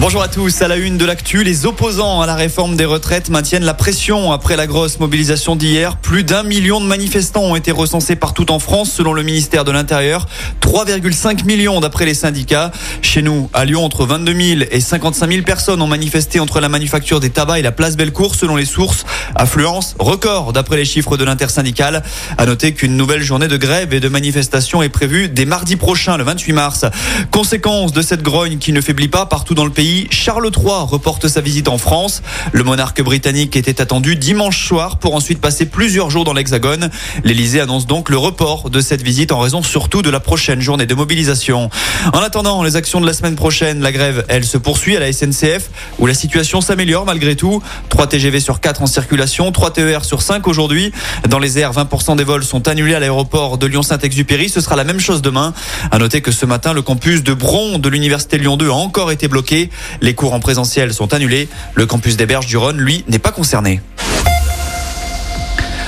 Bonjour à tous, à la une de l'actu, les opposants à la réforme des retraites maintiennent la pression après la grosse mobilisation d'hier. Plus d'un million de manifestants ont été recensés partout en France selon le ministère de l'Intérieur. 3,5 millions d'après les syndicats. Chez nous, à Lyon, entre 22 000 et 55 000 personnes ont manifesté entre la manufacture des tabacs et la place Bellecour selon les sources. Affluence record d'après les chiffres de l'intersyndicale. À noter qu'une nouvelle journée de grève et de manifestation est prévue dès mardi prochain, le 28 mars. Conséquence de cette grogne qui ne faiblit pas partout dans le pays, Charles III reporte sa visite en France. Le monarque britannique était attendu dimanche soir pour ensuite passer plusieurs jours dans l'Hexagone. L'Elysée annonce donc le report de cette visite en raison surtout de la prochaine journée de mobilisation. En attendant les actions de la semaine prochaine, la grève, elle se poursuit à la SNCF où la situation s'améliore malgré tout. 3 TGV sur 4 en circulation, 3 TER sur 5 aujourd'hui. Dans les airs, 20% des vols sont annulés à l'aéroport de Lyon-Saint-Exupéry. Ce sera la même chose demain. À noter que ce matin, le campus de Bron de l'Université Lyon 2 a encore été bloqué. Les cours en présentiel sont annulés. Le campus des Berges du Rhône, lui, n'est pas concerné.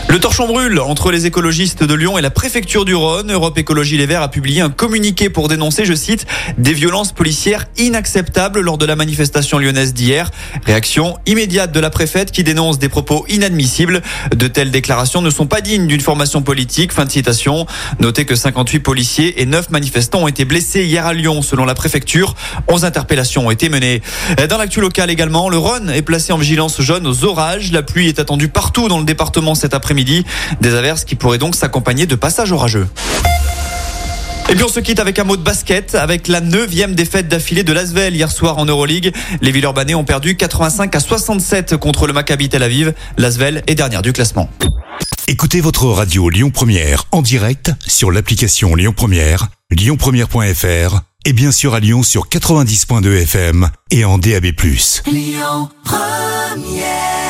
Le torchon brûle entre les écologistes de Lyon et la préfecture du Rhône. Europe Écologie Les Verts a publié un communiqué pour dénoncer, je cite, des violences policières inacceptables lors de la manifestation lyonnaise d'hier. Réaction immédiate de la préfète qui dénonce des propos inadmissibles. De telles déclarations ne sont pas dignes d'une formation politique. Fin de citation. Notez que 58 policiers et 9 manifestants ont été blessés hier à Lyon selon la préfecture. 11 interpellations ont été menées. Dans l'actu local également, le Rhône est placé en vigilance jaune aux orages. La pluie est attendue partout dans le département cet après-midi midi. Des averses qui pourraient donc s'accompagner de passages orageux. Et puis on se quitte avec un mot de basket, avec la neuvième défaite d'affilée de l'Asvel hier soir en Euroleague. Les Villeurbanais ont perdu 85 à 67 contre le Maccabi Tel Aviv. L'Asvel est dernière du classement. Écoutez votre radio Lyon Première en direct sur l'application Lyon Première, lyonpremière.fr et bien sûr à Lyon sur 90.2 FM et en DAB+. Lyon Première